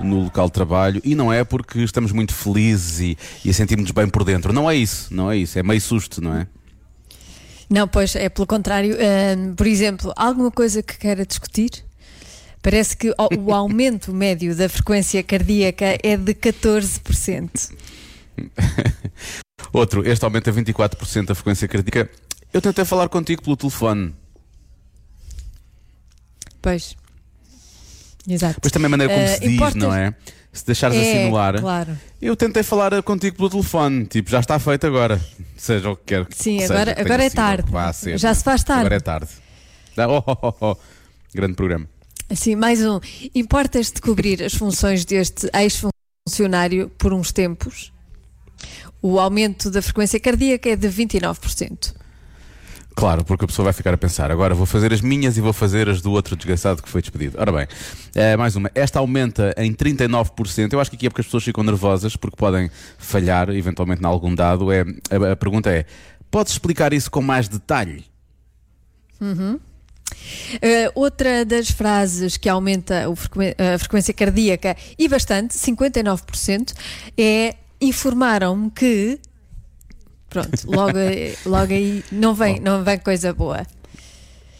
no local de trabalho e não é porque estamos muito felizes e, e a sentirmos bem por dentro. Não é isso, não é isso. É meio susto, não é? Não, pois é pelo contrário. Ahm, por exemplo, alguma coisa que queira discutir? Parece que o, o aumento médio da frequência cardíaca é de 14%. Outro, este aumenta 24% da frequência cardíaca. Eu tentei falar contigo pelo telefone. Pois. Exato. Depois também a maneira como Eh, se diz, importa- não é? Se deixares É, assim no ar. claro. Eu tentei falar contigo pelo telefone, tipo, já está feito agora. Seja o que quer que Sim, seja, agora- que agora é tarde. que. Já se faz tarde. Agora é tarde. Oh, oh, oh, oh. Grande programa. Assim, mais um. Importas de cobrir as funções deste ex-funcionário por uns tempos? O aumento da frequência cardíaca é de 29%. Claro, porque a pessoa vai ficar a pensar, agora vou fazer as minhas e vou fazer as do outro desgraçado que foi despedido. Ora bem, eh, mais uma. Esta aumenta em 39%. Eu acho que aqui é porque as pessoas ficam nervosas porque podem falhar, eventualmente, em algum dado. É, a, pergunta é: podes explicar isso com mais detalhe? Uh, outra das frases que aumenta a frequência cardíaca e bastante, 59%, é informaram-me que. Pronto, logo, aí- logo aí não vem, não vem coisa boa.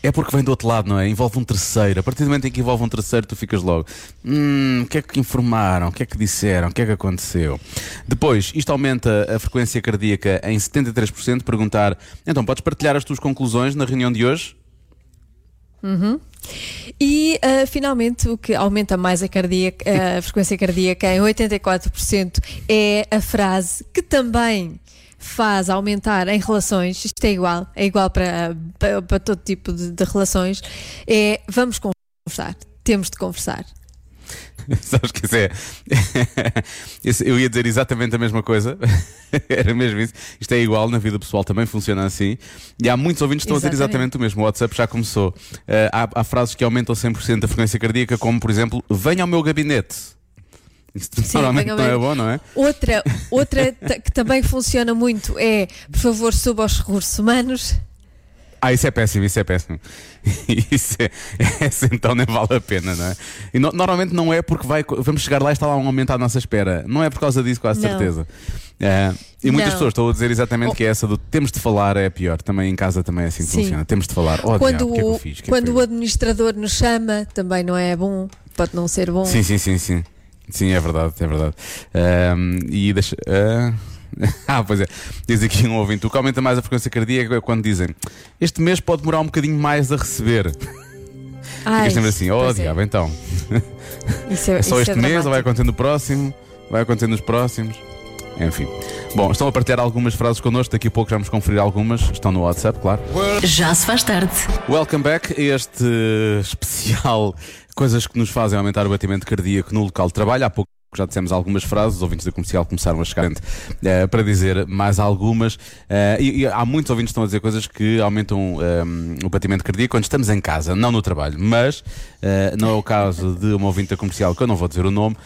É porque vem do outro lado, não é? Envolve um terceiro. A partir do momento em que envolve um terceiro, tu ficas logo. Hum, o que é que informaram? O que é que disseram? O que é que aconteceu? Depois, isto aumenta a frequência cardíaca em 73%. Perguntar, então, podes partilhar as tuas conclusões na reunião de hoje? E uh, finalmente o que aumenta mais a, cardíaca- a frequência cardíaca em 84% é a frase que também faz aumentar em relações, isto é igual, é igual para, para, para todo tipo de, de relações, é vamos conversar, temos de conversar. Sabes que isso é. Eu ia dizer exatamente a mesma coisa. Era mesmo isso. Isto é igual, na vida pessoal também funciona assim. E há muitos ouvintes que estão a dizer Exatamente. exatamente o mesmo. O WhatsApp já começou. Eh, há, há frases que aumentam 100% da frequência cardíaca, como por exemplo, venha ao meu gabinete. Isso normalmente venha ao não é bom, não é? Outra, outra que também funciona muito é, por favor, suba aos recursos humanos. Ah, isso é péssimo, isso é péssimo. Isso é, essa então nem vale a pena, não é? E no- normalmente não é porque vai, vamos chegar lá e está lá um aumento à nossa espera. Não é por causa disso, quase Não. certeza. Eh, e muitas Não. pessoas estão a dizer exatamente Oh. que é essa do temos de falar é a pior. Também em casa também é assim que Sim. funciona. Temos de falar. Oh, quando diabo, o que é que eu o, fiz? Que é que quando foi? o administrador nos chama, também não é bom, pode não ser bom. Sim, sim, sim, sim. Sim, é verdade, é verdade. Ahm, e deixa. ah, Ah, pois é. Diz aqui um ouvinte: o que aumenta mais a frequência cardíaca é quando dizem este mês pode demorar um bocadinho mais a receber. Ai, Ficas sempre assim: oh, é. diabo, então. Isso é, É só isso este é mês ou vai acontecer no próximo? Vai acontecer nos próximos? Enfim. Bom, estão a partilhar algumas frases connosco, daqui a pouco já vamos conferir algumas. Estão no WhatsApp, claro. Já se faz tarde. Welcome back a este especial Coisas que nos fazem aumentar o batimento cardíaco no local de trabalho. Há pouco já dissemos algumas frases, os ouvintes da comercial começaram a chegar eh, para dizer mais algumas. Eh, e, e há muitos ouvintes que estão a dizer coisas que aumentam eh, o batimento cardíaco quando estamos em casa, não no trabalho. Mas eh, não é o caso de uma ouvinte da comercial, que eu não vou dizer o nome,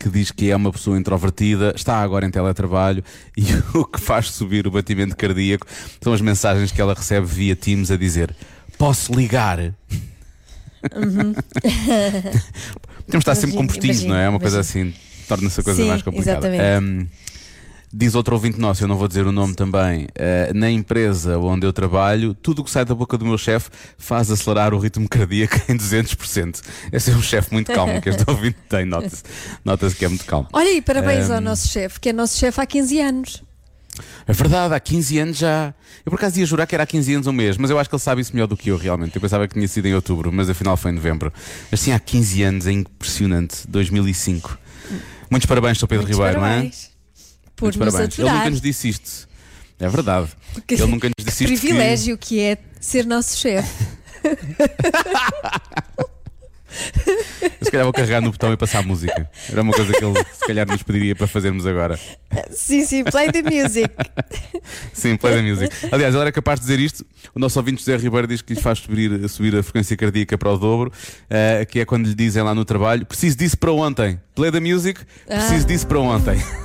que diz que é uma pessoa introvertida, está agora em teletrabalho e o que faz subir o batimento cardíaco são as mensagens que ela recebe via Teams a dizer: Posso ligar? Temos de estar sempre com postinhos, não é? É uma coisa imagino. assim, torna-se a coisa Sim, mais complicada. exatamente. Um, diz outro ouvinte nosso, eu não vou dizer o nome também, uh, na empresa onde eu trabalho, tudo o que sai da boca do meu chefe faz acelerar o ritmo cardíaco em 200%. Esse é um chefe muito calmo que este ouvinte tem, nota-se nota que é muito calmo. Olha aí, parabéns ao Um, nosso chefe, que é nosso chefe há 15 anos. É verdade, há 15 anos já. Eu por acaso ia jurar que era há 15 anos um mês, mas eu acho que ele sabe isso melhor do que eu realmente. Eu pensava que tinha sido em outubro, mas afinal foi em novembro. Mas sim, há 15 anos, é impressionante. 2005. Muitos parabéns, Sr. Pedro Muitos Ribeiro, parabéns. Por não é? Muitos nos parabéns. Ele aturar. nunca nos disse isto. É verdade. Que- Ele nunca nos que disse isto. que- privilégio que... é ser nosso chefe. Se calhar vou carregar no botão e passar a música. Era uma coisa que ele se calhar nos pediria para fazermos agora. Sim, sim, play the music. Sim, play the music. Aliás, ele era capaz de dizer isto. O nosso ouvinte José Ribeiro diz que lhe faz subir, subir a frequência cardíaca para o dobro, uh, que é quando lhe dizem lá no trabalho: preciso disso para ontem. Play the music, preciso ah. disso para ontem.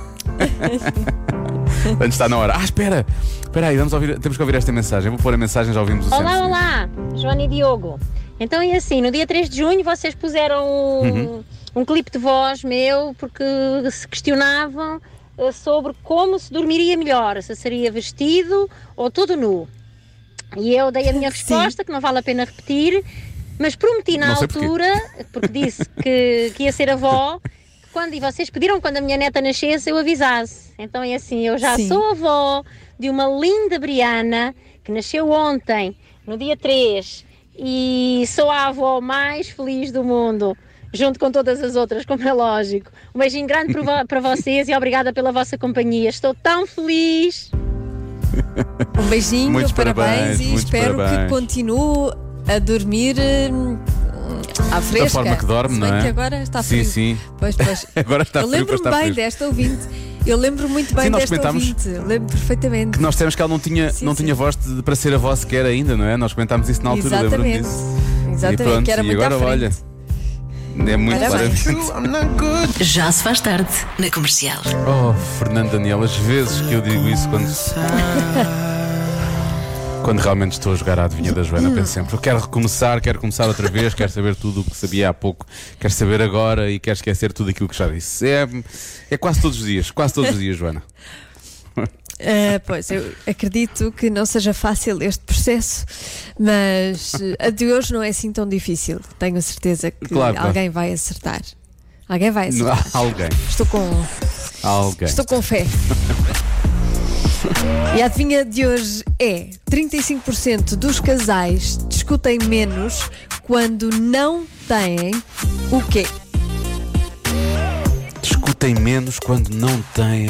Antes está na hora. Ah, espera! Espera aí, vamos ouvir, temos que ouvir esta mensagem. Vou pôr a mensagem, já ouvimos o Olá, olá, Joana e Diogo. Então é assim, no dia 3 de junho vocês puseram um, uhum. um clipe de voz meu porque se questionavam eh, sobre como se dormiria melhor, se seria vestido ou todo nu. E eu dei a minha resposta, Sim. que não vale a pena repetir, mas prometi na altura, porquê. porque disse que, que ia ser avó, quando, e vocês pediram quando a minha neta nascesse eu avisasse. Então é assim, eu já Sim. sou avó de uma linda Briana que nasceu ontem, no dia 3, e sou a avó mais feliz do mundo, junto com todas as outras, como é lógico. Um beijinho grande para vocês e obrigada pela vossa companhia. Estou tão feliz. Um beijinho, muitos parabéns, parabéns e espero parabéns. que continue a dormir hum, à fresca. Da forma que dorme, não é? que agora está frio. Sim, sim. Pois, pois. agora está Eu lembro-me bem desta ouvinte. Eu lembro muito bem Sim, nós desta ouvinte. Lembro perfeitamente. Que nós temos que ela não tinha, sim, não sim. tinha voz de, para ser a voz sequer ainda, não é? Nós comentámos isso na altura, lembro-me disso. Exatamente, e pronto, que era e agora olha. É muito claramente. Já se faz tarde na comercial. Oh, Fernando Daniel, as vezes que eu digo isso quando. Quando realmente estou a jogar a adivinha da Joana, penso sempre: eu quero recomeçar, quero começar outra vez, quero saber tudo o que sabia há pouco, quero saber agora e quero esquecer tudo aquilo que já disse. É, é quase todos os dias, quase todos os dias, Joana. Uh, pois, eu acredito que não seja fácil este processo, mas a de hoje não é assim tão difícil. Tenho a certeza que claro, alguém claro. vai acertar. Alguém vai acertar. Alguém. Estou com. Alguém. Estou com fé. E a adivinha de hoje é: 35% dos casais discutem menos quando não têm o quê? Discutem menos quando não têm.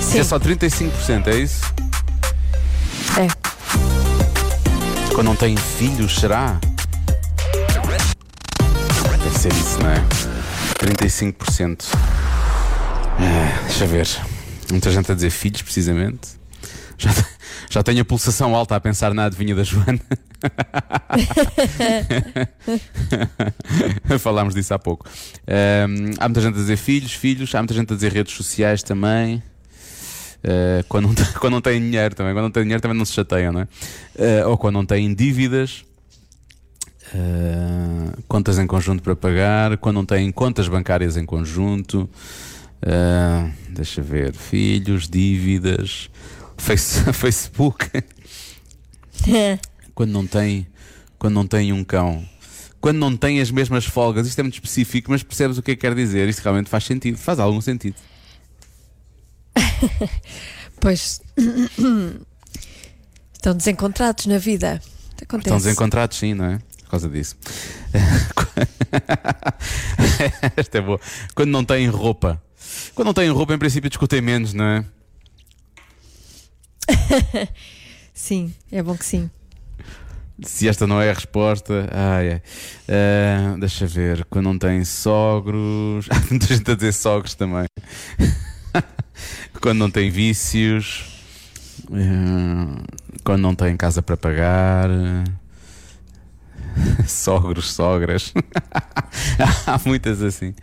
Sim. É só 35%, é isso? É. Quando não têm filhos, será? Deve ser isso, não é? 35%. É, deixa eu ver. Muita gente a dizer filhos, precisamente. Já, já tenho a pulsação alta a pensar na adivinha da Joana. Falámos disso há pouco. Um, há muita gente a dizer filhos, filhos, há muita gente a dizer redes sociais também. Uh, quando, não tem, quando não têm dinheiro também, quando não têm dinheiro também não se chateiam, não é? Uh, ou quando não têm dívidas, uh, contas em conjunto para pagar, quando não têm contas bancárias em conjunto. Uh, deixa ver. Filhos, dívidas, face, Facebook. quando não tem, quando não tem um cão. Quando não tem as mesmas folgas, isto é muito específico, mas percebes o que é que quer dizer? Isto realmente faz sentido, faz algum sentido. pois estão desencontrados na vida. Acontece. Estão desencontrados, sim, não é? Por causa disso. Esta é boa. Quando não têm roupa. Quando não têm roupa, em princípio, discutem menos, não é? sim, é bom que sim. Se esta não é a resposta, ai, ai. Uh, deixa ver. Quando não tem sogros. Há muita gente a dizer sogros também. quando não tem vícios. Uh, quando não tem casa para pagar. Sogros, sogras. Há muitas assim.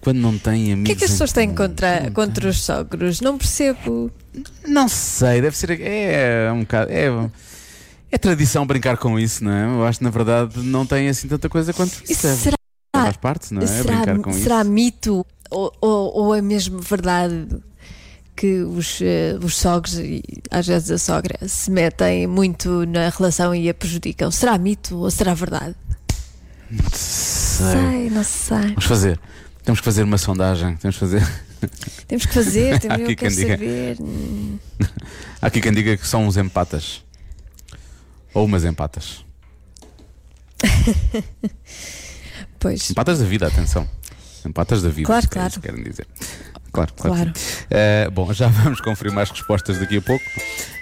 Quando não têm amigos. O que é que as pessoas têm contra, contra os sogros? Não percebo. Não sei, deve ser. É um bocado. É, é tradição brincar com isso, não é? Eu acho que na verdade não tem assim tanta coisa quanto isso. É. Será, faz parte, não é? Será, brincar com será isso. mito ou, ou, ou é mesmo verdade que os, uh, os sogros e às vezes a sogra se metem muito na relação e a prejudicam? Será mito ou será verdade? Não sei. sei não sei. Vamos fazer. Temos que fazer uma sondagem. Temos que fazer. Temos que fazer, temos que quem diga... saber. Há aqui quem diga que são uns empatas. Ou umas empatas. pois. Empatas da vida, atenção. Empatas da vida. Claro, claro. Querem dizer. Claro, claro. claro. Uh, bom, já vamos confirmar as respostas daqui a pouco.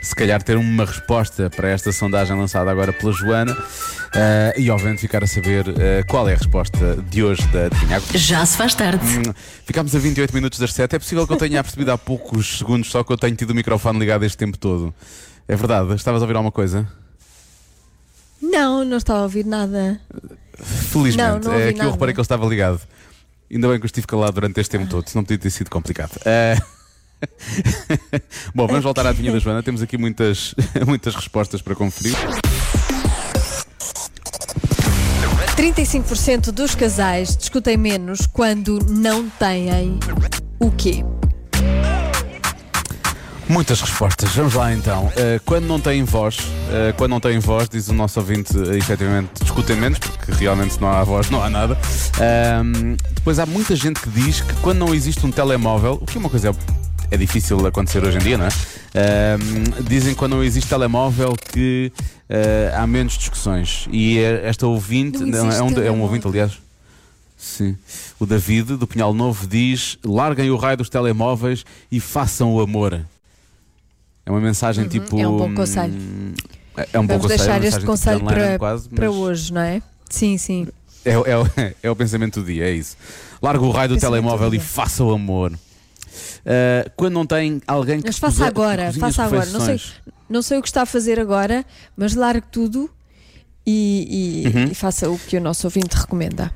Se calhar ter uma resposta para esta sondagem lançada agora pela Joana. Uh, e obviamente ficar a saber uh, qual é a resposta de hoje da adivinha. Já se faz tarde. Hum, Ficámos a 28 minutos das 7. É possível que eu tenha percebido há poucos segundos só que eu tenho tido o microfone ligado este tempo todo. É verdade? Estavas a ouvir alguma coisa? Não, não estava a ouvir nada. Felizmente. Não, não é que eu reparei que ele estava ligado. Ainda bem que eu estive calado durante este tempo todo, senão podia ter sido complicado. Eh, Bom, vamos voltar à adivinha da Joana. Temos aqui muitas, muitas respostas para conferir. 35% dos casais discutem menos quando não têm o quê? Muitas respostas. Vamos lá então. Uh, quando não têm voz, uh, quando não têm voz, diz o nosso ouvinte, uh, efetivamente discutem menos, porque realmente se não há voz não há nada. Ahm, depois há muita gente que diz que quando não existe um telemóvel, o que é uma coisa é difícil acontecer hoje em dia, não é? Ahm, dizem que quando não existe telemóvel que uh, há menos discussões. E eh, esta ouvinte, Não não, é, um, é um ouvinte, aliás. Sim. O David, do Pinhal Novo, diz: larguem o raio dos telemóveis e façam o amor. É uma mensagem tipo. é um bom conselho. hum, É é um bom Vamos conselho, deixar uma este mensagem tipo conselho Lennon para, quase, para mas hoje, não é? Sim, sim. É, o- é, é o pensamento do dia, é isso. Larga o raio do telemóvel do e faça o amor. Ah, quando não tem alguém que Mas faça agora, faça agora. Não sei, não sei o que está a fazer agora, mas largue tudo e, e- Uhum. e faça o que o nosso ouvinte recomenda.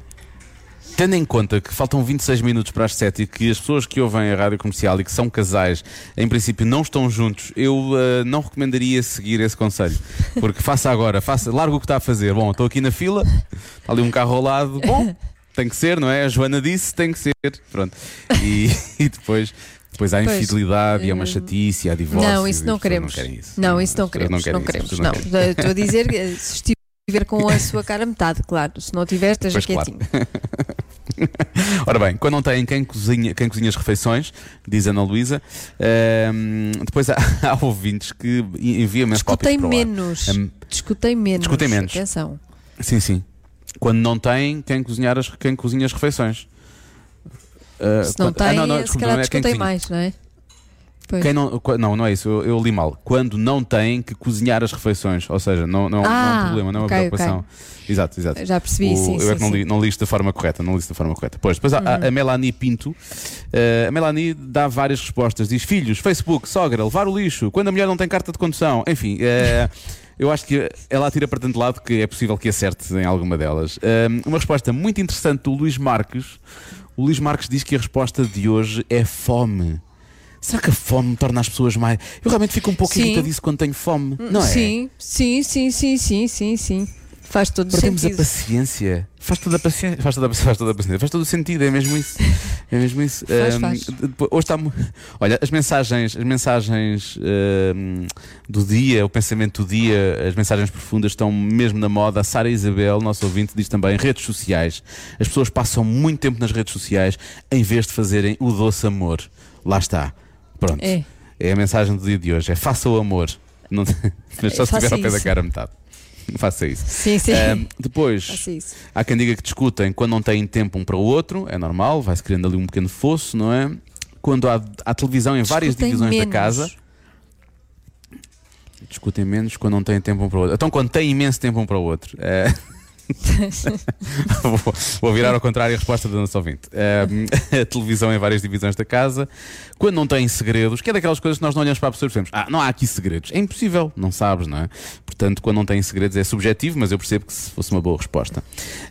Tendo em conta que faltam 26 minutos para as 7 e que as pessoas que ouvem a rádio comercial e que são casais, em princípio não estão juntos, eu ah, não recomendaria seguir esse conselho. Porque faça agora, faça, larga o que está a fazer. Bom, estou aqui na fila, está ali um carro ao lado. Bom, tem que ser, não é? A Joana disse, tem que ser. Pronto. E, e depois. Depois há Pois, infidelidade e há uma hum, chatice, há divórcio. não, isso não queremos. Não, isso. Não, isso não queremos. Não, isso, queremos. Não, pessoas querem. estou a dizer que se estiver com a sua cara metade, claro. Se não tiver, esteja Pois, claro. Ora bem, quando não tem quem cozinha, quem cozinha as refeições, diz Ana Luísa, ehm, depois há, há ouvintes que enviam esse Discutem menos. Hum, Discutem menos. Discutem menos. Atenção. Sim, sim. Quando não tem quem, cozinhar as, quem cozinha as refeições. Ah, Se não quando- ah, tem, não, não, se desculpa, calhar não é discutem mais, não é? Pois. Quem não, não, não é isso, eu, eu li mal. Quando não tem que cozinhar as refeições, ou seja, não, não, não é Ah, um problema, não é uma ok, preocupação. Exato, exato. Já percebi, O- sim, eu sim, é que não sim. Li, não li isto da forma correta, não li isto da forma correta. Pois, depois há a, a Melanie Pinto. eh, a Melanie dá várias respostas. Diz: Filhos, Facebook, sogra, levar o lixo, quando a mulher não tem carta de condução. Enfim, eh, eu acho que ela atira para tanto lado que é possível que acerte em alguma delas. Eh, uma resposta muito interessante do Luís Marques. O Luís Marques diz que a resposta de hoje é fome. Será que a fome torna as pessoas mais. Eu realmente fico um pouco Sim. irritadiço quando tenho fome, não é? Sim, sim, sim, sim, sim, sim, sim. Faz todo Perdemos a sentido. paciência. Faz toda a paciência. Faz toda a, faz toda a paciência. Faz todo o sentido, é mesmo isso. É mesmo isso. Faz, Ahm, faz. hoje está. Olha, as mensagens, as mensagens ahm, do dia, o pensamento do dia, as mensagens profundas estão mesmo na moda. A Sara Isabel, nosso ouvinte, diz também redes sociais. As pessoas passam muito tempo nas redes sociais em vez de fazerem o doce amor. Lá está. Pronto. É. É a mensagem do dia de hoje. É faça o amor. Não, mas só se estiver ao pé da cara metade. Faça isso. Sim, sim. Ahm, depois, isso. há quem diga que discutem quando não têm tempo um para o outro, é normal, vai-se criando ali um pequeno fosso, não é? Quando há, há televisão em várias Discutem divisões menos. da casa, discutem menos quando não têm tempo um para o outro. Então, quando têm imenso tempo um para o outro. é- vou, vou virar ao contrário a resposta do nosso ouvinte. Ahm, a televisão em várias divisões da casa, quando não têm segredos, que é daquelas coisas que nós não olhamos para a pessoa e percebemos: ah, não há aqui segredos. É impossível, não sabes, não é? Portanto, quando não têm segredos é subjetivo, mas eu percebo que se fosse uma boa resposta.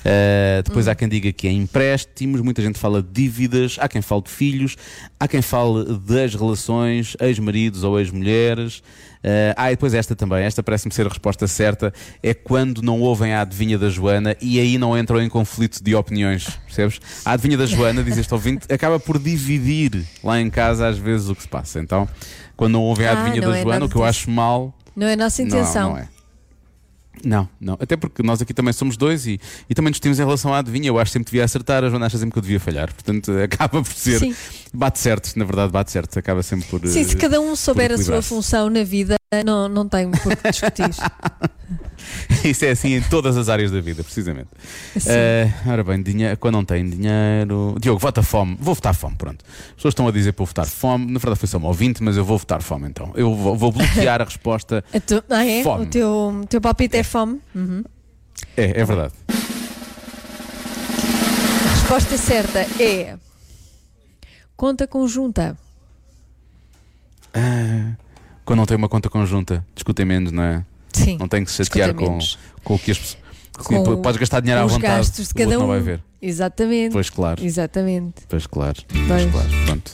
Ah, depois há quem diga que é empréstimos, muita gente fala de dívidas, há quem fale de filhos, há quem fale das relações, ex-maridos ou ex-mulheres. Ah, ah, e depois esta também, esta parece-me ser a resposta certa, é quando não ouvem a adivinha da Joana e aí não entram em conflito de opiniões, percebes? A adivinha da Joana, diz este ouvinte, acaba por dividir lá em casa às vezes o que se passa. Então, quando não ouvem a Ah, adivinha não da é Joana, o que eu acho mal Não é a nossa intenção. não, não é. Não, não. Até porque nós aqui também somos dois e, e também discutimos em relação à adivinha. Eu acho que sempre devia acertar, a Joana acha sempre que eu devia falhar. Portanto, acaba por ser. Sim. Bate certo, na verdade, bate certo. Acaba sempre por. Sim, se eh, cada um souber a sua função na vida, não, não tem por que discutir. Isso é assim em todas as áreas da vida, precisamente. Eh, ora bem, dinheiro, quando não tem dinheiro. Diogo, vota fome. Vou votar fome, pronto. As pessoas estão a dizer para eu votar fome. Na verdade, foi só um ouvinte, mas eu vou votar fome então. Eu vou, vou bloquear a resposta. A tu- ah, é? Fome. O teu, teu palpite é fome? Uhum. É, é verdade. A resposta certa é. Conta conjunta. Ah, quando não tem uma conta conjunta, discutem menos, não é? Sim. Não tem que se chatear com, com o que as pessoas. Sim, Com podes gastar dinheiro à vontade. gastos de cada um. não vai ver. Exatamente. Pois claro. Exatamente. Pois claro. Pois. Pois claro. Pronto.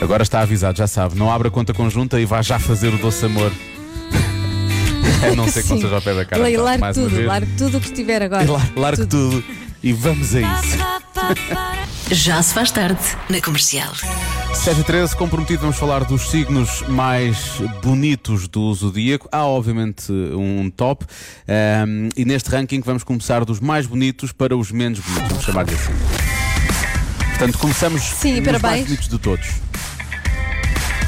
Agora está avisado, já sabe. Não abra conta conjunta e vá já fazer o doce amor. a não ser que não seja ao pé da cara. Largue então, mais uma tudo, largue tudo o que estiver agora. Lar- Largue tudo. E vamos a isso. Já se faz tarde na comercial. 7 e 13, comprometido, vamos falar dos signos mais bonitos do zodíaco. Há, obviamente, um top. Ahm, e neste ranking vamos começar dos mais bonitos para os menos bonitos. Vamos chamar-lhe assim. Portanto, começamos Sim, nos mais parabéns. bonitos de todos.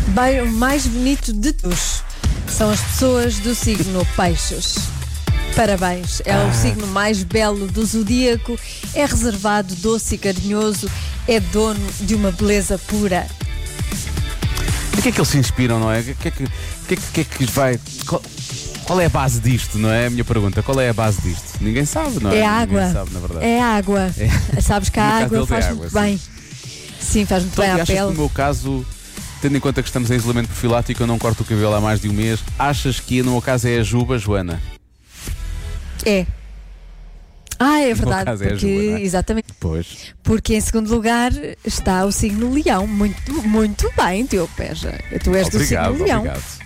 Bem, o mais bonito de todos são as pessoas do signo Peixes. Parabéns, é Ah. o signo mais belo do zodíaco, é reservado, doce e carinhoso, é dono de uma beleza pura. Em que é que eles se inspiram, não é? O que é que, que, é que, que é que vai. Qual, qual é a base disto, não é? A minha pergunta. Qual é a base disto? Ninguém sabe, não é? É água. Sabe. É água. Sabes que a água é faz água, muito sim. bem. Sim, faz muito Então, bem à achas que pele. no meu caso, tendo em conta que estamos em isolamento profilático, eu não corto o cabelo há mais de um mês, achas que no meu caso é a juba, Joana? É. Ah, é verdade. caso é porque, Juba, não é? Exatamente. Pois. Porque em segundo lugar está o signo Leão. Muito, muito bem, Diogo Peja. Tu és do obrigado, signo Leão. obrigado.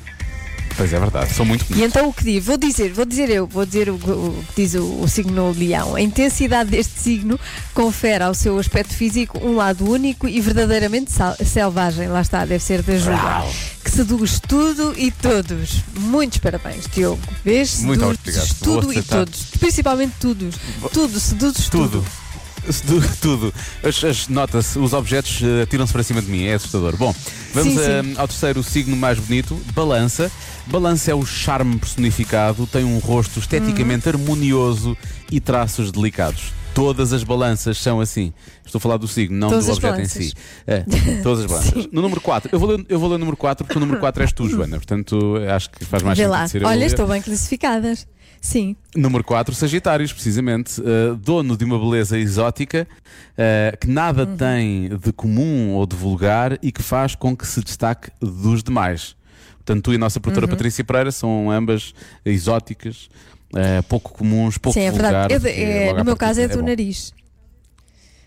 Pois é verdade, são muito E bonitos. então o que diz? Vou dizer, vou dizer eu, vou dizer o, o que diz o, o signo leão. A intensidade deste signo confere ao seu aspecto físico um lado único e verdadeiramente sal- selvagem. Lá está, deve ser da Juba. Que seduz tudo e todos. Muitos parabéns, Diogo. Vês? Muito obrigado. Tudo e todos. Principalmente tudo. Tudo, seduzes tudo. Tudo. Tudo, tudo. As, as notas, os objetos eh, tiram-se para cima de mim, é assustador. Bom, vamos Sim, eh, sim. ao terceiro signo mais bonito, balança. Balança é o charme personificado, tem um rosto esteticamente Uhum. harmonioso e traços delicados. Todas as balanças são assim. Estou a falar do signo, não Todas do as objeto em si. É, todas as balanças. No número 4, eu vou, ler, eu vou ler o número 4 porque o número 4 és tu, Joana. Portanto, acho que faz mais Vê sentido lá. ser eu a Olha, ler. estou bem classificadas. Sim. Número 4, Sagitários, precisamente. Uh, dono de uma beleza exótica uh, que nada Uhum. tem de comum ou de vulgar e que faz com que se destaque dos demais. Portanto, tu e a nossa produtora Uhum. Patrícia Pereira são ambas exóticas, uh, pouco comuns, pouco Sim, é verdade. vulgares. Eu- é, no meu caso é partida do bom. nariz.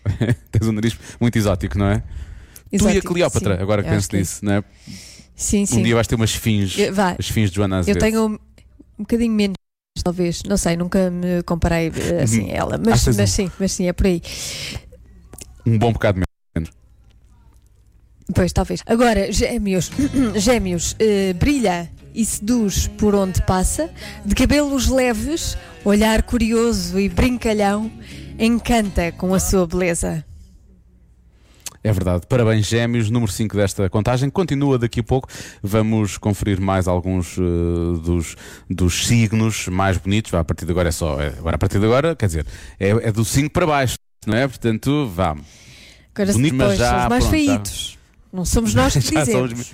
Tens um nariz muito exótico, não é? tu e a Exótico, Cleópatra, sim. agora que Eu penso que é nisso, não é? Sim, sim. Um dia vais ter uma esfinge, Eu- vai. a esfinge de Joana Eu Azevedo. tenho um, um bocadinho menos, talvez. Não sei, nunca me comparei eh, assim a ela. Mas, mas sim, mas sim, é por aí. Um bom bocado menos. Pois, talvez. Agora, gêmeos. gêmeos, eh, brilha e seduz por onde passa, de cabelos leves, olhar curioso e brincalhão, encanta com a sua beleza. É verdade. Parabéns, Gêmeos. Número 5 desta contagem. Continua daqui a pouco. Vamos conferir mais alguns eh, dos, dos signos mais bonitos. A partir de agora é só. é- agora, a partir de agora, quer dizer, é, é do 5 para baixo, não é? Portanto, vamos. Agora, Bonito, depois, já, os mais pronto, já- feitos. Não somos nós que dizemos. me-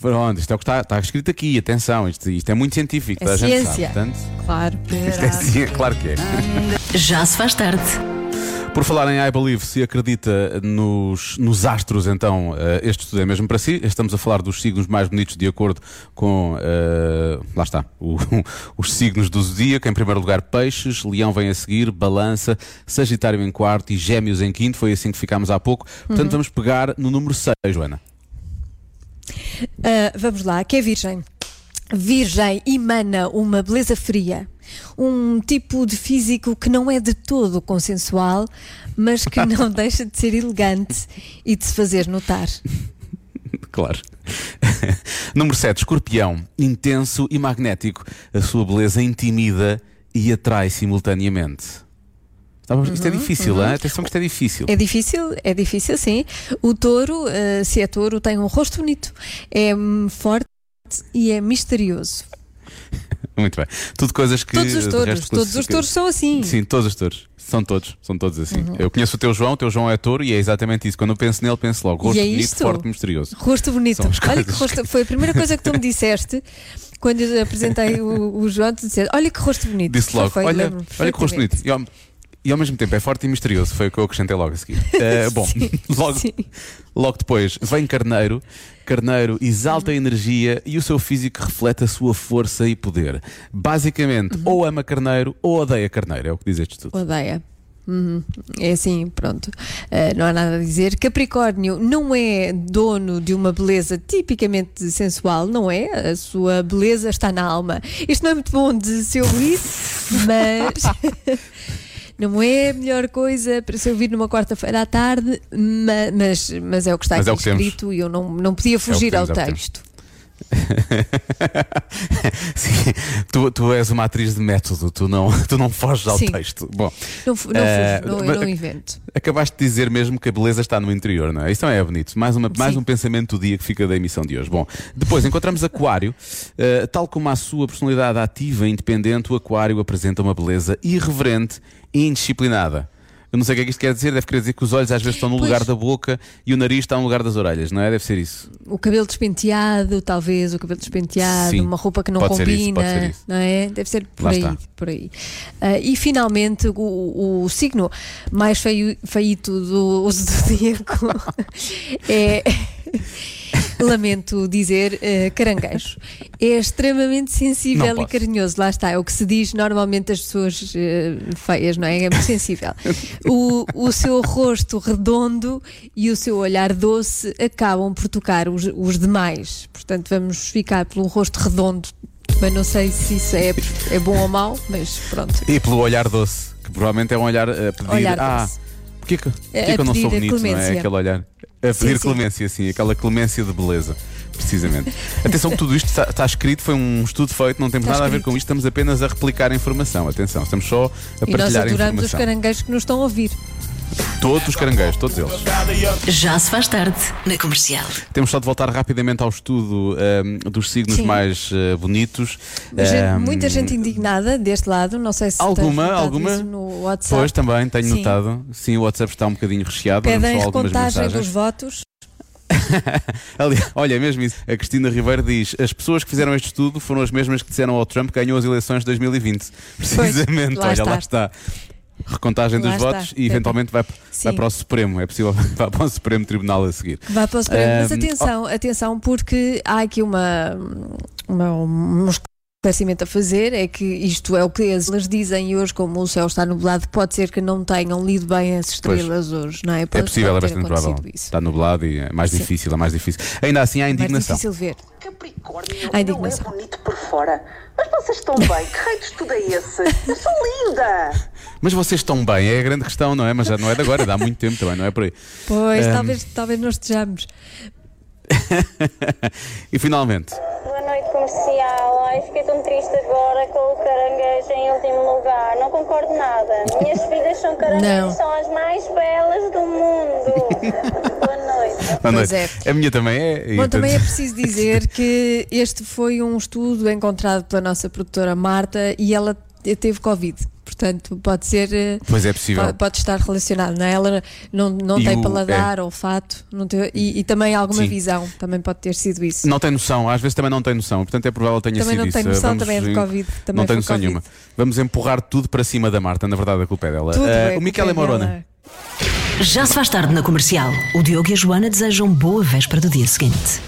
Pronto, isto é o que está, está escrito aqui. Atenção, isto, isto é muito científico. É a gente ciência. sabe. Portanto, Claro. isto é ciência, claro que é. Já se faz tarde. Por falar em I Believe, se acredita nos, nos astros, então eh, este estudo é mesmo para si. Estamos a falar dos signos mais bonitos de acordo com. eh, lá está, o- os signos do zodíaco. Em primeiro lugar, Peixes, Leão vem a seguir, Balança, Sagitário em quarto e Gêmeos em quinto. Foi assim que ficámos há pouco. Portanto, vamos pegar no número 6, Joana. Ah, vamos lá, que é virgem. Virgem emana uma beleza fria, um tipo de físico que não é de todo consensual, mas que não deixa de ser elegante e de se fazer notar. Claro. número 7, Escorpião, intenso e magnético. A sua beleza intimida e atrai simultaneamente. Estava- Isto é difícil, hein? atenção que isto é difícil. É difícil, é difícil, sim. O touro, ah, se é touro, tem um rosto bonito, é hum, forte e é misterioso. Muito bem. Tudo coisas que. Todos os touros, todos os touros são assim. Sim, todos os touros. São todos, são todos assim. Uhum. Eu conheço o teu João, o teu João é touro e é exatamente isso. Quando eu penso nele, penso logo. Rosto é bonito, isto? forte misterioso. Rosto bonito. Olha que rosto. Foi a primeira coisa que tu me disseste quando eu apresentei o, o João. Tu disseste: Olha que rosto bonito. Disse logo, Foi, olha, olha que rosto bonito. perfeitamente. E ao, mesmo tempo é forte e misterioso, foi o que eu acrescentei logo a seguir. Eh, bom, logo, sim. logo depois vem Carneiro. Carneiro exalta a energia e o seu físico reflete a sua força e poder. Basicamente, Uhum. ou ama Carneiro ou odeia Carneiro, é o que diz este estudo. Odeia. Uhum. É assim, pronto. Uh, não há nada a dizer. Capricórnio não é dono de uma beleza tipicamente sensual, não é? A sua beleza está na alma. Isto não é muito bom de se ouvir, mas. Não é a melhor coisa para se ouvir numa quarta-feira à tarde, ma- mas, mas é o que está Mas é aqui o que temos. escrito e eu não, não podia fugir ao é o que temos. texto. Sim, tu, tu és uma atriz de método, tu não, tu não foges ao Sim. texto. Bom, Não, não fujo, não, eu mas- não invento. Acabaste de dizer mesmo que a beleza está no interior, não é? Isso é bonito. Mais, uma, mais um pensamento do dia que fica da emissão de hoje. Bom, depois encontramos Aquário. Uh, tal como a sua personalidade ativa e independente, o Aquário apresenta uma beleza irreverente e indisciplinada. Eu não sei o que é que isto quer dizer, deve querer dizer que os olhos às vezes estão no Pois. lugar da boca e o nariz está no lugar das orelhas, não é? Deve ser isso. O cabelo despenteado, talvez, o cabelo despenteado, Sim, uma roupa que não pode isso, combina, ser isso. não é? Deve ser por Lá aí, está. por aí. Ah, e finalmente o, o signo mais feio, feito do, do zodíaco é lamento dizer eh, caranguejo. É extremamente sensível e carinhoso. Lá está, é o que se diz normalmente das pessoas eh, feias, não é? É muito sensível. O, o seu rosto redondo e o seu olhar doce acabam por tocar os, os demais. Portanto, vamos ficar pelo rosto redondo. Mas não sei se isso é, é bom ou mau, mas pronto. E pelo olhar doce, que provavelmente é um olhar a pedir. Olhar ah, doce. Porquê que, porquê A que eu não sou bonito, não é? Aquele olhar. A pedir sim. clemência, sim, aquela clemência de beleza. Precisamente. Atenção que tudo isto está, está escrito, foi um estudo feito, não temos Está nada a ver escrito. com isto, estamos apenas a replicar a informação. Atenção, estamos só a E nós partilhar a adoramos os informação. caranguejos que nos estão a ouvir. Todos os caranguejos, todos eles. Já se faz tarde na comercial. Temos só de voltar rapidamente ao estudo ahm, dos signos Sim. mais ah, bonitos. Gente- Ahm, muita gente indignada deste lado, não sei se tens Alguma, notado alguma? isso no WhatsApp. Pois também, tenho Sim. notado. Sim, o WhatsApp está um bocadinho recheado. vamos Pedem só algumas recontagem mensagens. dos votos. Ali, olha, é mesmo isso. A Cristina Ribeiro diz: as pessoas que fizeram este estudo foram as mesmas que disseram ao Trump que ganhou as eleições de 2020. Precisamente, lá olha, está. lá está. Recontagem Lá dos está. votos e eventualmente vai, vai para o Supremo. É possível vá para o Supremo Tribunal a seguir. Vai para o Supremo. Mas Ahm, atenção, atenção, porque há aqui uma, uma, um esclarecimento a fazer: é que isto é o que elas dizem e hoje, como o céu está nublado, pode ser que não tenham lido bem as estrelas hoje, não é? É Pode- possível, é pode ter bastante provável. Isso. Está nublado e é mais Sim. difícil, é mais difícil. Ainda assim há É mais indignação. difícil ver. Capricórnio A não é indignação. bonito por fora. Mas vocês estão bem. Que raio de estudo é esse? Eu sou linda. Mas vocês estão bem, é a grande questão, não é? Mas já não é de agora, é há muito tempo também, não é por aí. Pois, Ahm. talvez, talvez não estejamos. E finalmente, comercial. Ai, fiquei tão triste agora com o caranguejo em último lugar. Não concordo nada. Minhas filhas são Não. caranguejos, são as mais belas do mundo. Boa noite. boa Pois noite. é. a minha também é. e Bom, também é preciso dizer que este foi um estudo encontrado pela nossa produtora Marta e ela teve Covid. Portanto, pode ser. eh, Pois é possível. Pode, pode estar relacionado, não é? Ela não, não E tem o- paladar, olfato não tem- e, e também alguma Sim. visão. Também pode ter sido isso. Não tem noção, às vezes também não tem noção, portanto é provável que tenha também sido não isso. tem noção, Vamos- também é de Covid. Também não tem noção Covid. nenhuma. Vamos empurrar tudo para cima da Marta, na verdade a culpa é dela. Tudo Eh, é o Miquel é Morona. dela. Já se faz tarde na comercial. O Diogo e a Joana desejam boa véspera do dia seguinte.